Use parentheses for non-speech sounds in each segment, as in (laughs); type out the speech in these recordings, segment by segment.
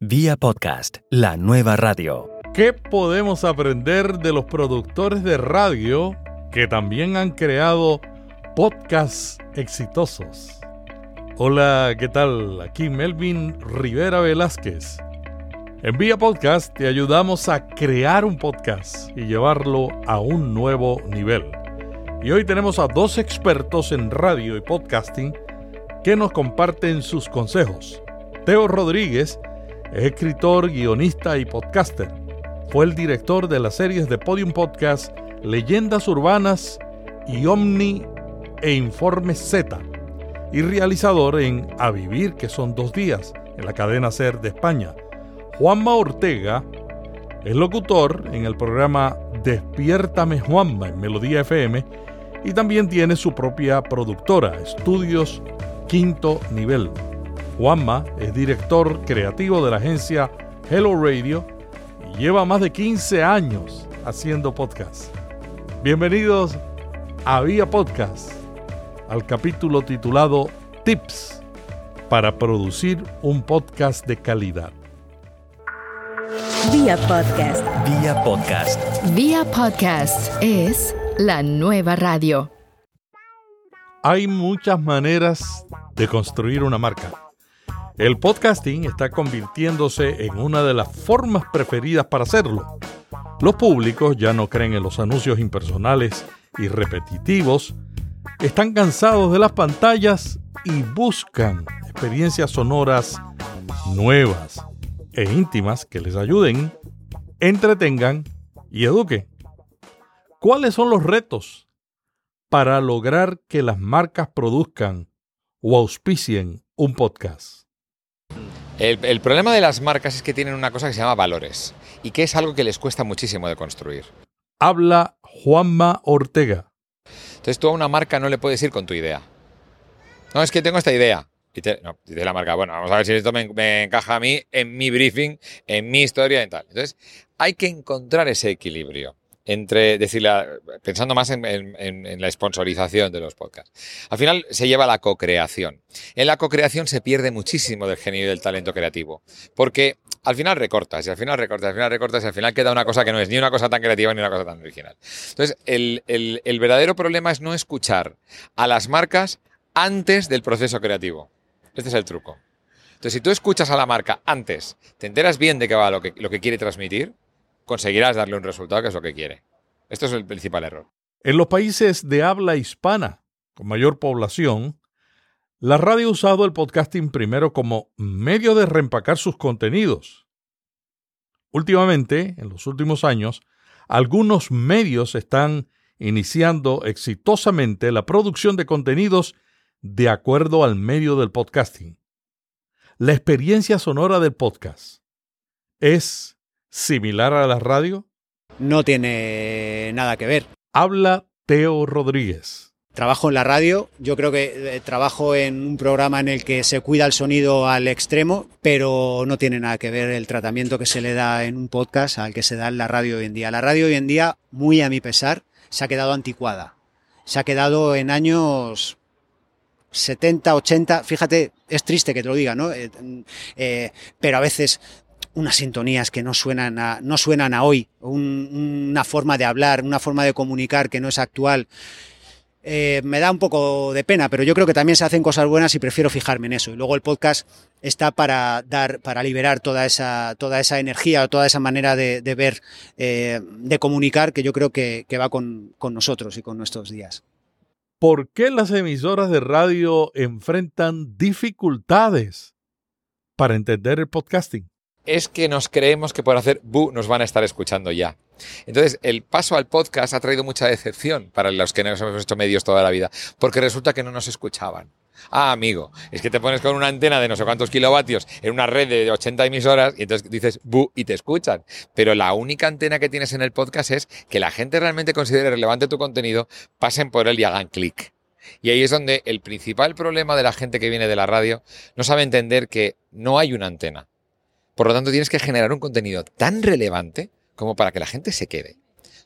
Vía podcast, la nueva radio. ¿Qué podemos aprender de los productores de radio que también han creado podcasts exitosos? Hola, ¿qué tal? Aquí Melvin Rivera Velázquez. En Vía Podcast te ayudamos a crear un podcast y llevarlo a un nuevo nivel. Y hoy tenemos a dos expertos en radio y podcasting que nos comparten sus consejos. Teo Rodríguez es escritor, guionista y podcaster. Fue el director de las series de Podium Podcast Leyendas Urbanas y Omni e Informe Z y realizador en A Vivir, que son dos días, en la cadena SER de España. Juanma Ortega es locutor en el programa Despiértame Juanma en Melodía FM y también tiene su propia productora, Estudios Quinto Nivel. Juanma es director creativo de la agencia Hello Radio y lleva más de 15 años haciendo podcast. Bienvenidos a Vía Podcast, al capítulo titulado Tips para producir un podcast de calidad. Vía Podcast. Vía podcast. Vía Podcast es la nueva radio. Hay muchas maneras de construir una marca. El podcasting está convirtiéndose en una de las formas preferidas para hacerlo. Los públicos ya no creen en los anuncios impersonales y repetitivos, están cansados de las pantallas y buscan experiencias sonoras nuevas e íntimas que les ayuden, entretengan y eduquen. ¿Cuáles son los retos para lograr que las marcas produzcan o auspicien un podcast? El, el, problema de las marcas es que tienen una cosa que se llama valores y que es algo que les cuesta muchísimo de construir. Habla Juanma Ortega. Entonces tú a una marca no le puedes ir con tu idea. No, es que tengo esta idea. Y te, no, dice la marca, bueno, vamos a ver si esto me, me, encaja a mí en mi briefing, en mi historia y tal. Entonces hay que encontrar ese equilibrio entre decirle, pensando más en, la sponsorización de los podcasts. Al final se lleva la co-creación. En la co-creación se pierde muchísimo del genio y del talento creativo, porque al final recortas y al final recortas, al final recortas y al final queda una cosa que no es ni una cosa tan creativa ni una cosa tan original. Entonces, el, el, el verdadero problema es no escuchar a las marcas antes del proceso creativo. Este es el truco. Entonces, si tú escuchas a la marca antes, te enteras bien de qué va lo que, lo que quiere transmitir, conseguirás darle un resultado que es lo que quiere. Esto es el principal error. En los países de habla hispana, con mayor población, la radio ha usado el podcasting primero como medio de reempacar sus contenidos. Últimamente, en los últimos años, algunos medios están iniciando exitosamente la producción de contenidos de acuerdo al medio del podcasting. La experiencia sonora del podcast es similar a la radio? No tiene nada que ver. Habla Teo Rodríguez. Trabajo en la radio, yo creo que eh, trabajo en un programa en el que se cuida el sonido al extremo, pero no tiene nada que ver el tratamiento que se le da en un podcast al que se da en la radio hoy en día. La radio hoy en día, muy a mi pesar, se ha quedado anticuada. Se ha quedado en años 70, 80, fíjate, es triste que te lo diga, ¿no? Eh, eh, pero a veces unas sintonías que no suenan a, no suenan a hoy, un, una forma de hablar, una forma de comunicar que no es actual. Eh, me da un poco de pena, pero yo creo que también se hacen cosas buenas y prefiero fijarme en eso. Y luego el podcast está para dar, para liberar toda esa, toda esa energía, toda esa manera de, de ver, eh, de comunicar que yo creo que, que va con, con nosotros y con nuestros días. ¿Por qué las emisoras de radio enfrentan dificultades para entender el podcasting? Es que nos creemos que por hacer bu nos van a estar escuchando ya. Entonces, el paso al podcast ha traído mucha decepción para los que nos hemos hecho medios toda la vida, porque resulta que no nos escuchaban. Ah, amigo, es que te pones con una antena de no sé cuántos kilovatios en una red de 80 emisoras y entonces dices bu y te escuchan. Pero la única antena que tienes en el podcast es que la gente realmente considere relevante tu contenido, pasen por él y hagan clic. Y ahí es donde el principal problema de la gente que viene de la radio no sabe entender que no hay una antena. Por lo tanto, tienes que generar un contenido tan relevante como para que la gente se quede.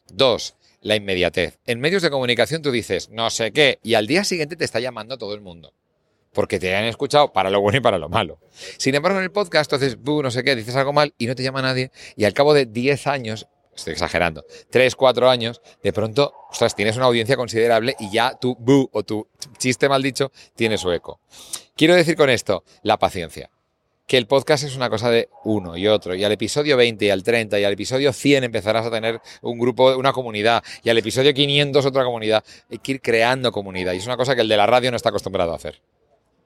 Dos, la inmediatez. En medios de comunicación tú dices no sé qué y al día siguiente te está llamando todo el mundo. porque te han escuchado para lo bueno y para lo malo. Sin embargo, en el podcast, entonces, no sé qué, dices algo mal y no te llama nadie, y al cabo de 10 años, estoy exagerando, 3, 4 años, de pronto, ostras, tienes una audiencia considerable y ya tu bu o tu chiste mal dicho tiene su eco. Quiero decir con esto, la paciencia que el podcast es una cosa de uno y otro, y al episodio 20 y al 30 y al episodio 100 empezarás a tener un grupo, una comunidad, y al episodio 500 otra comunidad. Hay que ir creando comunidad, y es una cosa que el de la radio no está acostumbrado a hacer.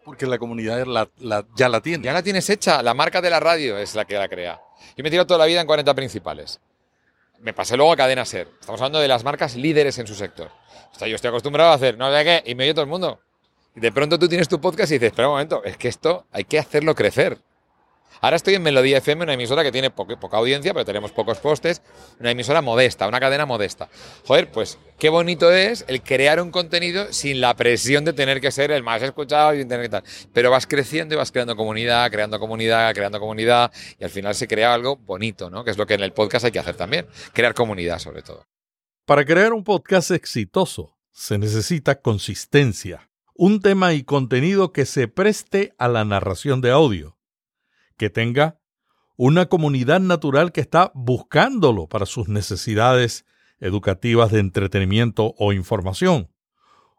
Porque la comunidad ya la tiene. Ya la tienes hecha, la marca de la radio es la que la crea. Yo me he tirado toda la vida en 40 principales. Me pasé luego a Cadena Ser. Estamos hablando de las marcas líderes en su sector. O sea, yo estoy acostumbrado a hacer, no sé qué, y me oye todo el mundo. Y de pronto tú tienes tu podcast y dices, espera un momento, es que esto hay que hacerlo crecer. Ahora estoy en Melodía FM, una emisora que tiene poca, audiencia, pero tenemos pocos postes, una emisora modesta, una cadena modesta. Joder, pues qué bonito es el crear un contenido sin la presión de tener que ser el más escuchado y tener tal. Pero vas creciendo y vas creando comunidad, creando comunidad, creando comunidad, y al final se crea algo bonito, ¿no? Que es lo que en el podcast hay que hacer también, crear comunidad sobre todo. Para crear un podcast exitoso se necesita consistencia, un tema y contenido que se preste a la narración de audio que tenga una comunidad natural que está buscándolo para sus necesidades educativas de entretenimiento o información.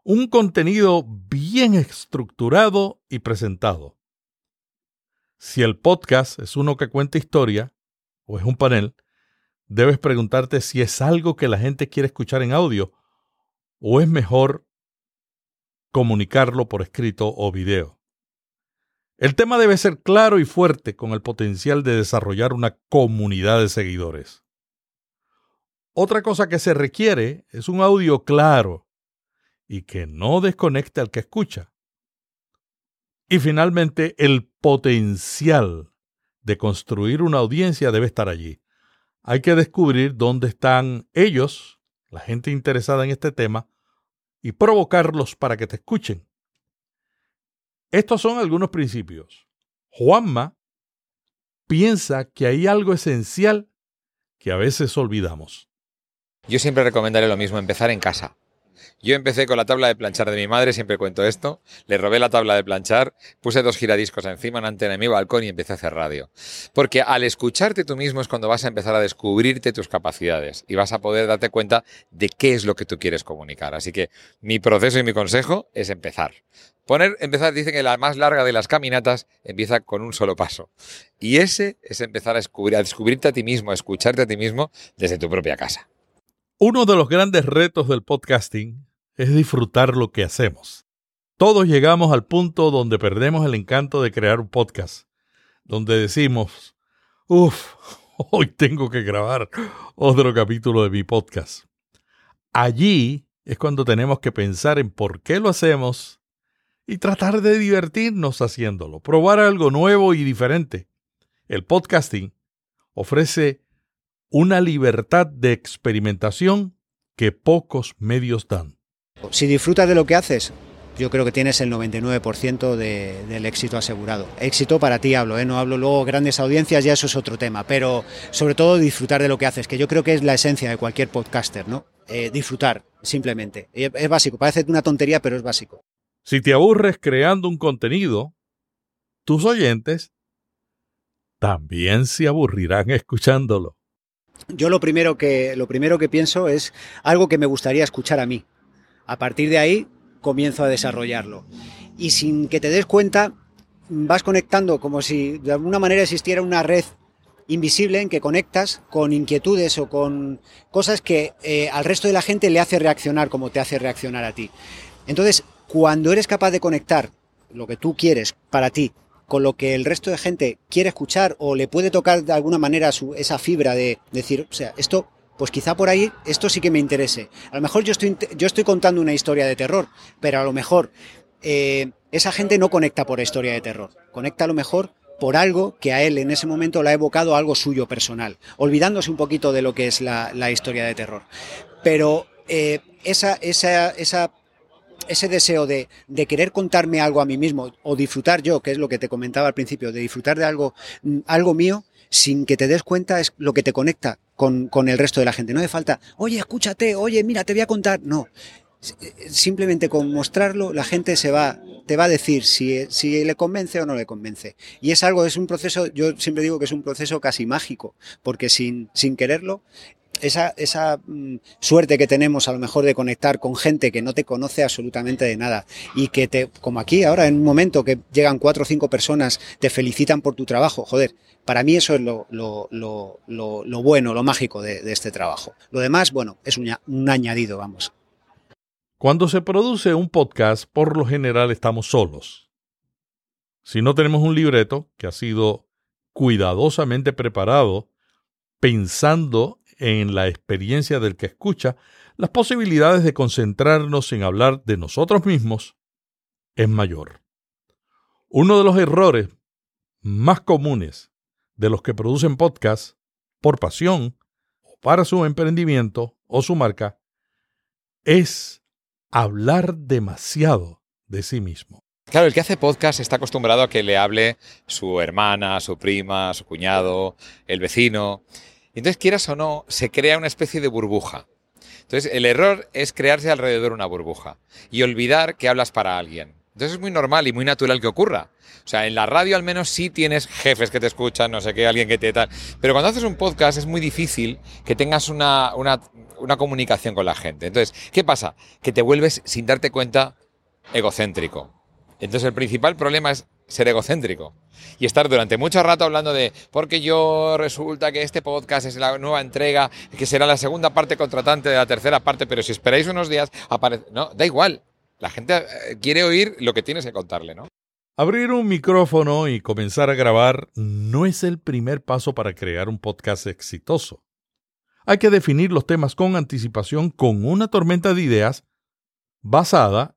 Un contenido bien estructurado y presentado. Si el podcast es uno que cuenta historia o es un panel, debes preguntarte si es algo que la gente quiere escuchar en audio o es mejor comunicarlo por escrito o video. El tema debe ser claro y fuerte con el potencial de desarrollar una comunidad de seguidores. Otra cosa que se requiere es un audio claro y que no desconecte al que escucha. Y finalmente, el potencial de construir una audiencia debe estar allí. Hay que descubrir dónde están ellos, la gente interesada en este tema, y provocarlos para que te escuchen. Estos son algunos principios. Juanma piensa que hay algo esencial que a veces olvidamos. Yo siempre recomendaré lo mismo, empezar en casa. Yo empecé con la tabla de planchar de mi madre, siempre cuento esto. Le robé la tabla de planchar, puse dos giradiscos encima, una antena en mi balcón y empecé a hacer radio. Porque al escucharte tú mismo es cuando vas a empezar a descubrirte tus capacidades y vas a poder darte cuenta de qué es lo que tú quieres comunicar. Así que mi proceso y mi consejo es empezar. Poner, empezar, dicen que la más larga de las caminatas empieza con un solo paso. Y ese es empezar a, descubrir, a descubrirte a ti mismo, a escucharte a ti mismo desde tu propia casa. Uno de los grandes retos del podcasting es disfrutar lo que hacemos. Todos llegamos al punto donde perdemos el encanto de crear un podcast, donde decimos, uff, (laughs) hoy tengo que grabar otro capítulo de mi podcast. Allí es cuando tenemos que pensar en por qué lo hacemos y tratar de divertirnos haciéndolo, probar algo nuevo y diferente. El podcasting ofrece una libertad de experimentación que pocos medios dan. Si disfrutas de lo que haces, yo creo que tienes el 99% del éxito asegurado. Éxito para ti hablo, ¿eh? no hablo luego grandes audiencias, ya eso es otro tema, pero sobre todo disfrutar de lo que haces, que yo creo que es la esencia de cualquier podcaster, ¿no? Eh, disfrutar, simplemente. Es básico, parece una tontería, pero es básico. Si te aburres creando un contenido, tus oyentes también se aburrirán escuchándolo yo lo primero que lo primero que pienso es algo que me gustaría escuchar a mí. A partir de ahí comienzo a desarrollarlo. Y sin que te des cuenta, vas conectando como si de alguna manera existiera una red invisible en que conectas con inquietudes o con cosas que eh, al resto de la gente le hace reaccionar como te hace reaccionar a ti. Entonces, cuando eres capaz de conectar lo que tú quieres para ti con lo que el resto de gente quiere escuchar o le puede tocar de alguna manera su, esa fibra de decir, o sea, esto, pues quizá por ahí, esto sí que me interese. A lo mejor yo estoy, yo estoy contando una historia de terror, pero a lo mejor eh, esa gente no conecta por historia de terror, conecta a lo mejor por algo que a él en ese momento le ha evocado algo suyo personal, olvidándose un poquito de lo que es la, historia de terror. Pero eh, esa, esa, esa ese deseo de, querer contarme algo a mí mismo o disfrutar yo, que es lo que te comentaba al principio, de disfrutar de algo, mm, algo mío, sin que te des cuenta es lo que te conecta con, el resto de la gente. No hace falta, oye, escúchate, oye, mira, te voy a contar. No, simplemente con mostrarlo la gente se va te va a decir si, si le convence o no le convence. Y es algo, es un proceso, yo siempre digo que es un proceso casi mágico, porque sin, sin quererlo esa, esa mm, suerte que tenemos a lo mejor de conectar con gente que no te conoce absolutamente de nada y que te, como aquí ahora en un momento que llegan cuatro o cinco personas, te felicitan por tu trabajo, joder, para mí eso es lo, lo, lo, lo bueno, lo mágico de, este trabajo. Lo demás, bueno, es un añadido, vamos. Cuando se produce un podcast, por lo general estamos solos. Si no tenemos un libreto que ha sido cuidadosamente preparado, pensando en la experiencia del que escucha, las posibilidades de concentrarnos en hablar de nosotros mismos es mayor. Uno de los errores más comunes de los que producen podcasts por pasión o para su emprendimiento o su marca es hablar demasiado de sí mismo. Claro, el que hace podcast está acostumbrado a que le hable su hermana, su prima, su cuñado, el vecino. Entonces, quieras o no, se crea una especie de burbuja. Entonces, el error es crearse alrededor una burbuja y olvidar que hablas para alguien. Entonces es muy normal y muy natural que ocurra. O sea, en la radio al menos sí tienes jefes que te escuchan, no sé qué, alguien que te tal. Pero cuando haces un podcast es muy difícil que tengas una, una, una comunicación con la gente. Entonces, ¿qué pasa? Que te vuelves, sin darte cuenta, egocéntrico. Entonces el principal problema es ser egocéntrico y estar durante mucho rato hablando de porque yo resulta que este podcast es la nueva entrega, que será la segunda parte contratante de la tercera parte, pero si esperáis unos días aparece, no, da igual. La gente eh, quiere oír lo que tienes que contarle, ¿no? Abrir un micrófono y comenzar a grabar no es el primer paso para crear un podcast exitoso. Hay que definir los temas con anticipación con una tormenta de ideas basada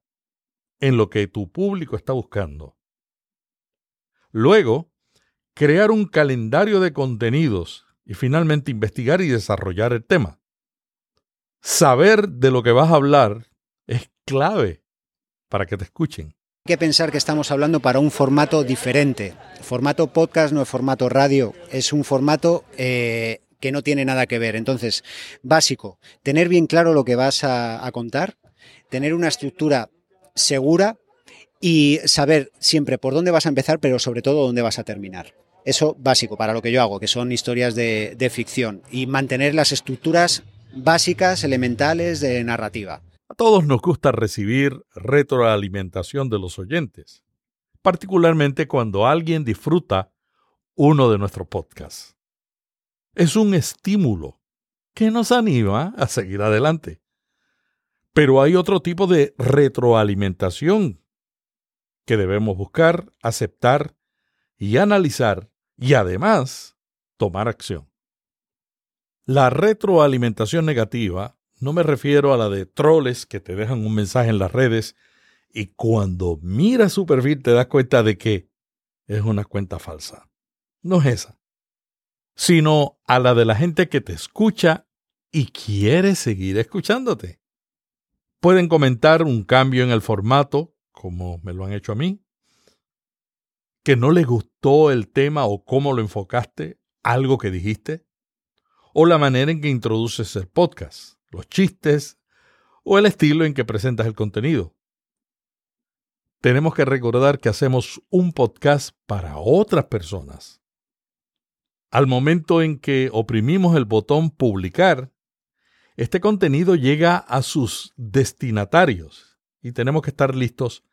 en lo que tu público está buscando. Luego, crear un calendario de contenidos y finalmente investigar y desarrollar el tema. Saber de lo que vas a hablar es clave para que te escuchen. Hay que pensar que estamos hablando para un formato diferente. Formato podcast no es formato radio, es un formato eh, que no tiene nada que ver. Entonces, básico, tener bien claro lo que vas a, a contar, tener una estructura segura y saber siempre por dónde vas a empezar, pero sobre todo dónde vas a terminar. Eso básico para lo que yo hago, que son historias de, de ficción y mantener las estructuras básicas, elementales de narrativa. A todos nos gusta recibir retroalimentación de los oyentes, particularmente cuando alguien disfruta uno de nuestros podcasts. Es un estímulo que nos anima a seguir adelante. Pero hay otro tipo de retroalimentación que debemos buscar, aceptar y analizar y además tomar acción. La retroalimentación negativa no me refiero a la de troles que te dejan un mensaje en las redes y cuando miras su perfil te das cuenta de que es una cuenta falsa. No es esa, sino a la de la gente que te escucha y quiere seguir escuchándote. Pueden comentar un cambio en el formato, como me lo han hecho a mí, que no les gustó el tema o cómo lo enfocaste, algo que dijiste, o la manera en que introduces el podcast los chistes o el estilo en que presentas el contenido. Tenemos que recordar que hacemos un podcast para otras personas. Al momento en que oprimimos el botón publicar, este contenido llega a sus destinatarios y tenemos que estar listos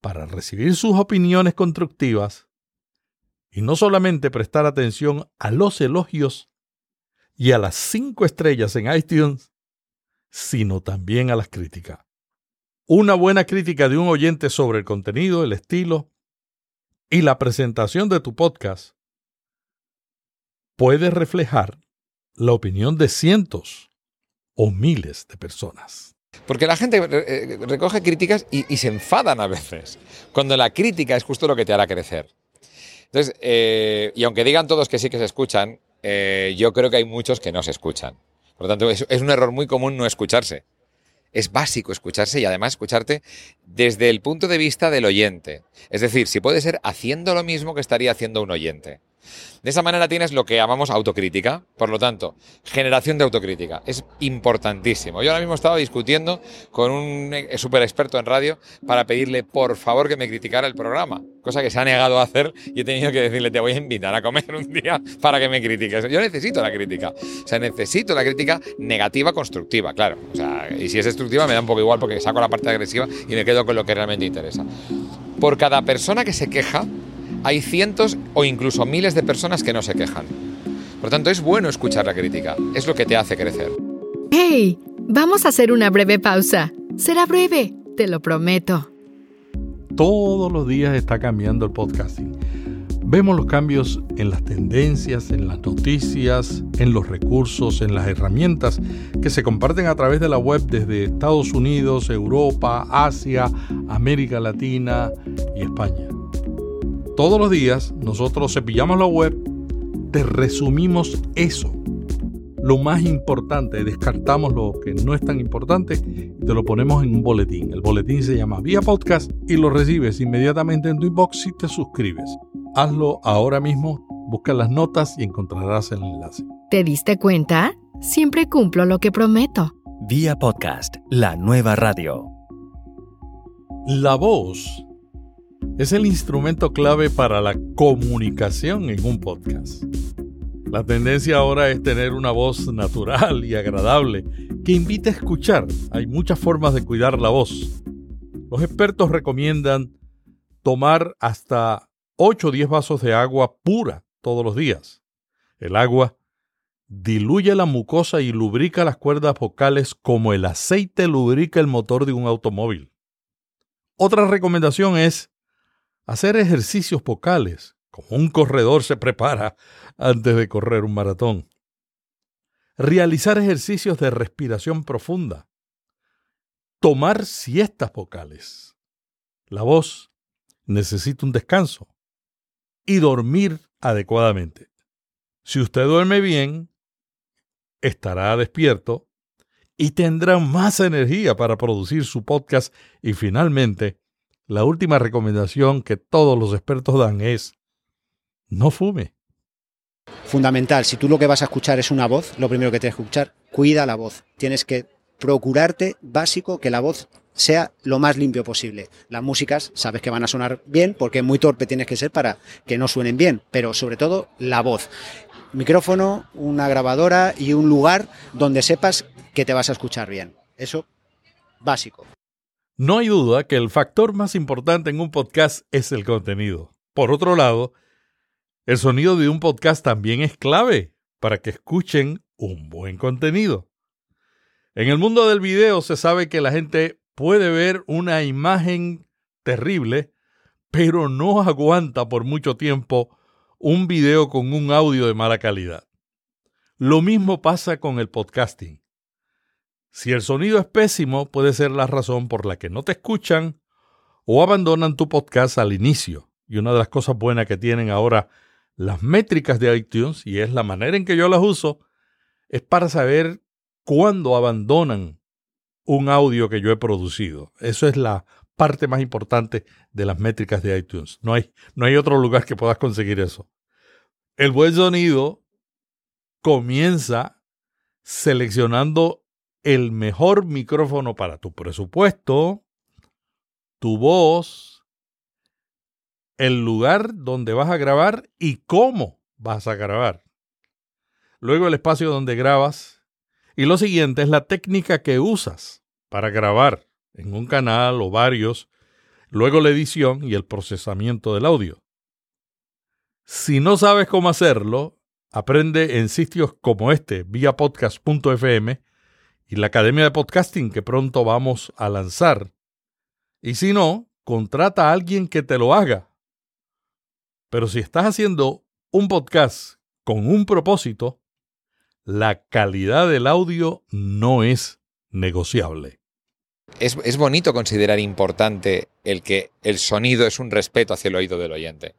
para recibir sus opiniones constructivas y no solamente prestar atención a los elogios y a las cinco estrellas en iTunes, sino también a las críticas. Una buena crítica de un oyente sobre el contenido, el estilo y la presentación de tu podcast puede reflejar la opinión de cientos o miles de personas. Porque la gente eh, recoge críticas y, se enfadan a veces, cuando la crítica es justo lo que te hará crecer. Entonces, eh, y aunque digan todos que sí que se escuchan, eh, yo creo que hay muchos que no se escuchan. Por lo tanto, es un error muy común no escucharse. Es básico escucharse y además escucharte desde el punto de vista del oyente. Es decir, si puede ser haciendo lo mismo que estaría haciendo un oyente. De esa manera tienes lo que llamamos autocrítica. Por lo tanto, generación de autocrítica. Es importantísimo. Yo ahora mismo estaba discutiendo con un súper experto en radio para pedirle por favor que me criticara el programa. Cosa que se ha negado a hacer y he tenido que decirle, te voy a invitar a comer un día para que me critiques. Yo necesito la crítica. O sea, necesito la crítica negativa, constructiva, claro. Y si es destructiva me da un poco igual porque saco la parte agresiva y me quedo con lo que realmente interesa. Por cada persona que se queja, hay cientos o incluso miles de personas que no se quejan. Por tanto, es bueno escuchar la crítica, es lo que te hace crecer. ¡Hey! Vamos a hacer una breve pausa. Será breve, te lo prometo. Todos los días está cambiando el podcasting. Vemos los cambios en las tendencias, en las noticias, en los recursos, en las herramientas que se comparten a través de la web desde Estados Unidos, Europa, Asia, América Latina y España. Todos los días nosotros cepillamos la web, te resumimos eso. Lo más importante, descartamos lo que no es tan importante y te lo ponemos en un boletín. El boletín se llama Vía Podcast y lo recibes inmediatamente en tu inbox si te suscribes. Hazlo ahora mismo, busca las notas y encontrarás el enlace. ¿Te diste cuenta? Siempre cumplo lo que prometo. Vía Podcast, la nueva radio. La voz es el instrumento clave para la comunicación en un podcast. La tendencia ahora es tener una voz natural y agradable que invite a escuchar. Hay muchas formas de cuidar la voz. Los expertos recomiendan tomar hasta 8 o 10 vasos de agua pura todos los días. El agua diluye la mucosa y lubrica las cuerdas vocales como el aceite lubrica el motor de un automóvil. Otra recomendación es hacer ejercicios vocales, como un corredor se prepara antes de correr un maratón. Realizar ejercicios de respiración profunda. Tomar siestas vocales. La voz necesita un descanso. Y dormir adecuadamente. Si usted duerme bien, estará despierto y tendrá más energía para producir su podcast y finalmente la última recomendación que todos los expertos dan es no fume. Fundamental, si tú lo que vas a escuchar es una voz, lo primero que tienes que escuchar, cuida la voz. Tienes que procurarte, básico, que la voz sea lo más limpio posible. Las músicas sabes que van a sonar bien porque muy torpe tienes que ser para que no suenen bien, pero sobre todo la voz. Micrófono, una grabadora y un lugar donde sepas que te vas a escuchar bien. Eso básico. No hay duda que el factor más importante en un podcast es el contenido. Por otro lado, el sonido de un podcast también es clave para que escuchen un buen contenido. En el mundo del video se sabe que la gente puede ver una imagen terrible, pero no aguanta por mucho tiempo un video con un audio de mala calidad. Lo mismo pasa con el podcasting. Si el sonido es pésimo, puede ser la razón por la que no te escuchan o abandonan tu podcast al inicio. Y una de las cosas buenas que tienen ahora las métricas de iTunes, y es la manera en que yo las uso, es para saber cuándo abandonan un audio que yo he producido. Eso es la parte más importante de las métricas de iTunes. No hay, no hay otro lugar que puedas conseguir eso. El buen sonido comienza seleccionando el mejor micrófono para tu presupuesto, tu voz, el lugar donde vas a grabar y cómo vas a grabar. Luego el espacio donde grabas. Y lo siguiente es la técnica que usas para grabar en un canal o varios. Luego la edición y el procesamiento del audio. Si no sabes cómo hacerlo, aprende en sitios como este, vía podcast.fm y la Academia de Podcasting que pronto vamos a lanzar. Y si no, contrata a alguien que te lo haga. Pero si estás haciendo un podcast con un propósito, la calidad del audio no es negociable. Es, es, bonito considerar importante el que el sonido es un respeto hacia el oído del oyente.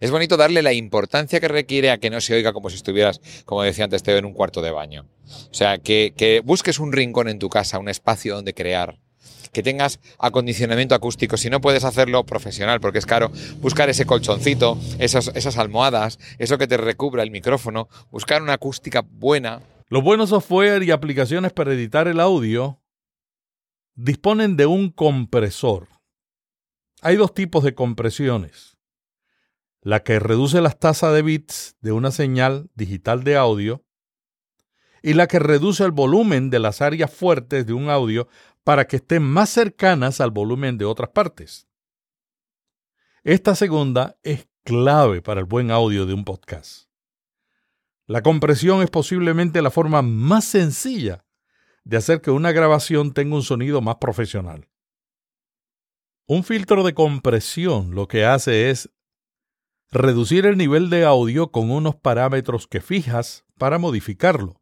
Es bonito darle la importancia que requiere a que no se oiga como si estuvieras, como decía antes, Teo, en un cuarto de baño. O sea, que, que busques un rincón en tu casa, un espacio donde crear, que tengas acondicionamiento acústico. Si no puedes hacerlo profesional porque es caro, buscar ese colchoncito, esas, esas almohadas, eso que te recubra el micrófono, buscar una acústica buena. Los buenos software y aplicaciones para editar el audio disponen de un compresor. Hay dos tipos de compresiones. La que reduce las tasas de bits de una señal digital de audio y la que reduce el volumen de las áreas fuertes de un audio para que estén más cercanas al volumen de otras partes. Esta segunda es clave para el buen audio de un podcast. La compresión es posiblemente la forma más sencilla de hacer que una grabación tenga un sonido más profesional. Un filtro de compresión lo que hace es reducir el nivel de audio con unos parámetros que fijas para modificarlo.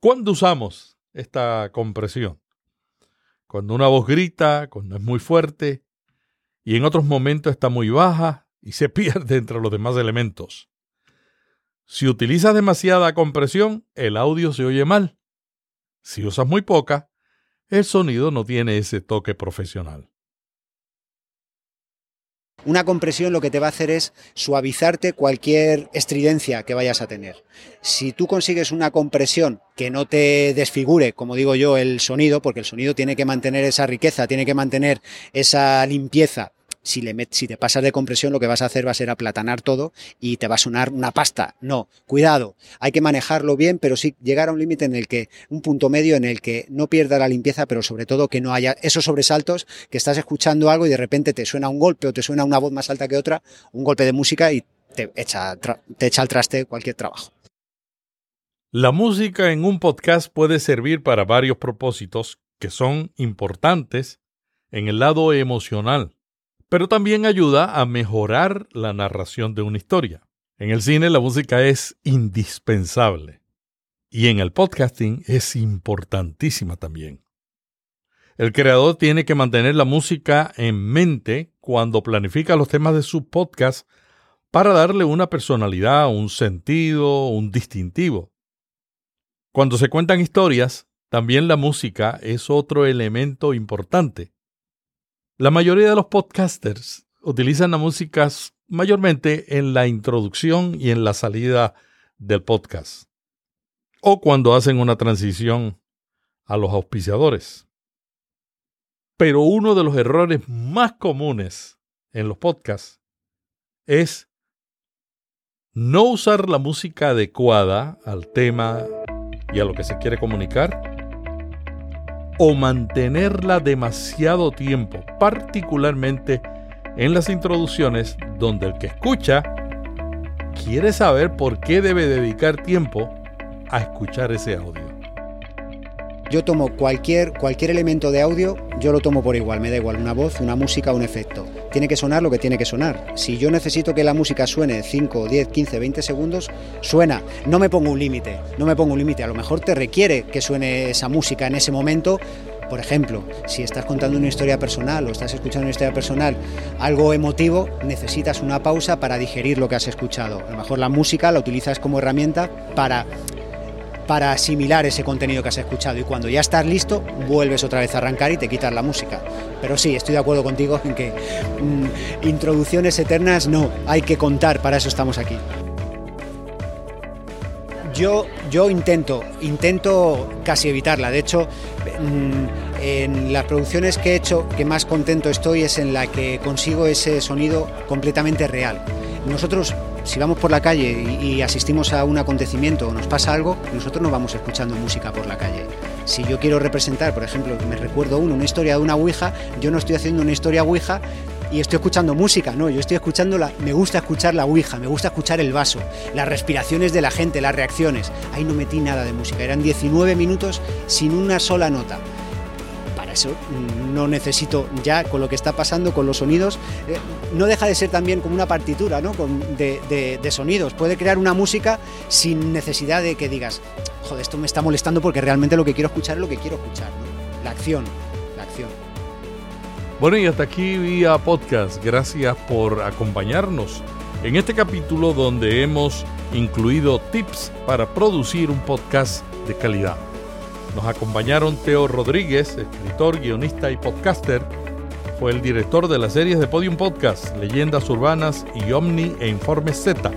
¿Cuándo usamos esta compresión? Cuando una voz grita, cuando es muy fuerte, y en otros momentos está muy baja y se (laughs) pierde entre los demás elementos. Si utilizas demasiada compresión, el audio se oye mal. Si usas muy poca, el sonido no tiene ese toque profesional. Una compresión lo que te va a hacer es suavizarte cualquier estridencia que vayas a tener. Si tú consigues una compresión que no te desfigure, como digo yo, el sonido, porque el sonido tiene que mantener esa riqueza, tiene que mantener esa limpieza si, le si te pasas de compresión lo que vas a hacer va a ser aplatanar todo y te va a sonar una pasta. No, cuidado, hay que manejarlo bien, pero sí llegar a un límite en el que, un punto medio en el que no pierda la limpieza, pero sobre todo que no haya esos sobresaltos, que estás escuchando algo y de repente te suena un golpe o te suena una voz más alta que otra, un golpe de música y te echa, te echa al traste cualquier trabajo. La música en un podcast puede servir para varios propósitos que son importantes en el lado emocional pero también ayuda a mejorar la narración de una historia. En el cine la música es indispensable y en el podcasting es importantísima también. El creador tiene que mantener la música en mente cuando planifica los temas de su podcast para darle una personalidad, un sentido, un distintivo. Cuando se cuentan historias, también la música es otro elemento importante. La mayoría de los podcasters utilizan la música mayormente en la introducción y en la salida del podcast, o cuando hacen una transición a los auspiciadores. Pero uno de los errores más comunes en los podcasts es no usar la música adecuada al tema y a lo que se quiere comunicar o mantenerla demasiado tiempo, particularmente en las introducciones donde el que escucha quiere saber por qué debe dedicar tiempo a escuchar ese audio. Yo tomo cualquier, cualquier elemento de audio, yo lo tomo por igual, me da igual una voz, una música, un efecto. Tiene que sonar lo que tiene que sonar. Si yo necesito que la música suene 5, 10, 15, 20 segundos, suena. No me pongo un límite, no me pongo un límite. A lo mejor te requiere que suene esa música en ese momento. Por ejemplo, si estás contando una historia personal o estás escuchando una historia personal, algo emotivo, necesitas una pausa para digerir lo que has escuchado. A lo mejor la música la utilizas como herramienta para para asimilar ese contenido que has escuchado y cuando ya estás listo vuelves otra vez a arrancar y te quitas la música. Pero sí, estoy de acuerdo contigo en que mm, introducciones eternas no, hay que contar, para eso estamos aquí. Yo, yo intento, intento casi evitarla. De hecho, mm, en las producciones que he hecho, que más contento estoy es en la que consigo ese sonido completamente real. Nosotros si vamos por la calle y, asistimos a un acontecimiento o nos pasa algo, nosotros no vamos escuchando música por la calle. Si yo quiero representar, por ejemplo, me recuerdo uno, una historia de una Ouija, yo no estoy haciendo una historia Ouija y estoy escuchando música, no, yo estoy escuchando la, me gusta escuchar la Ouija, me gusta escuchar el vaso, las respiraciones de la gente, las reacciones. Ahí no metí nada de música, eran 19 minutos sin una sola nota eso no necesito ya con lo que está pasando con los sonidos. Eh, no deja de ser también como una partitura ¿no? de, sonidos. Puede crear una música sin necesidad de que digas, joder, esto me está molestando porque realmente lo que quiero escuchar es lo que quiero escuchar. La acción, la acción. Bueno, y hasta aquí vía podcast. Gracias por acompañarnos en este capítulo donde hemos incluido tips para producir un podcast de calidad. Nos acompañaron Teo Rodríguez, escritor, guionista y podcaster. Fue el director de las series de Podium Podcast, Leyendas Urbanas y Omni e Informe Z.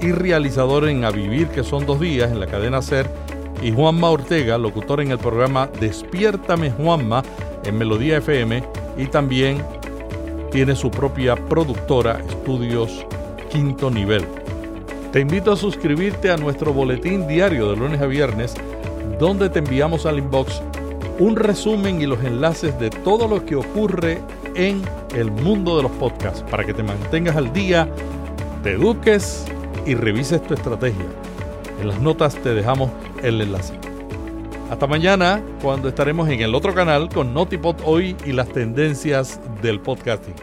Y realizador en A Vivir, que son dos días, en la cadena Ser. Y Juanma Ortega, locutor en el programa Despiértame Juanma en Melodía FM. Y también tiene su propia productora, Estudios Quinto Nivel. Te invito a suscribirte a nuestro boletín diario de lunes a viernes, donde te enviamos al inbox un resumen y los enlaces de todo lo que ocurre en el mundo de los podcasts para que te mantengas al día, te eduques y revises tu estrategia. En las notas te dejamos el enlace. Hasta mañana, cuando estaremos en el otro canal con Notipod Hoy y las tendencias del podcasting.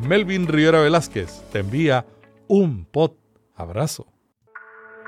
Melvin Rivera Velázquez te envía un pod abrazo.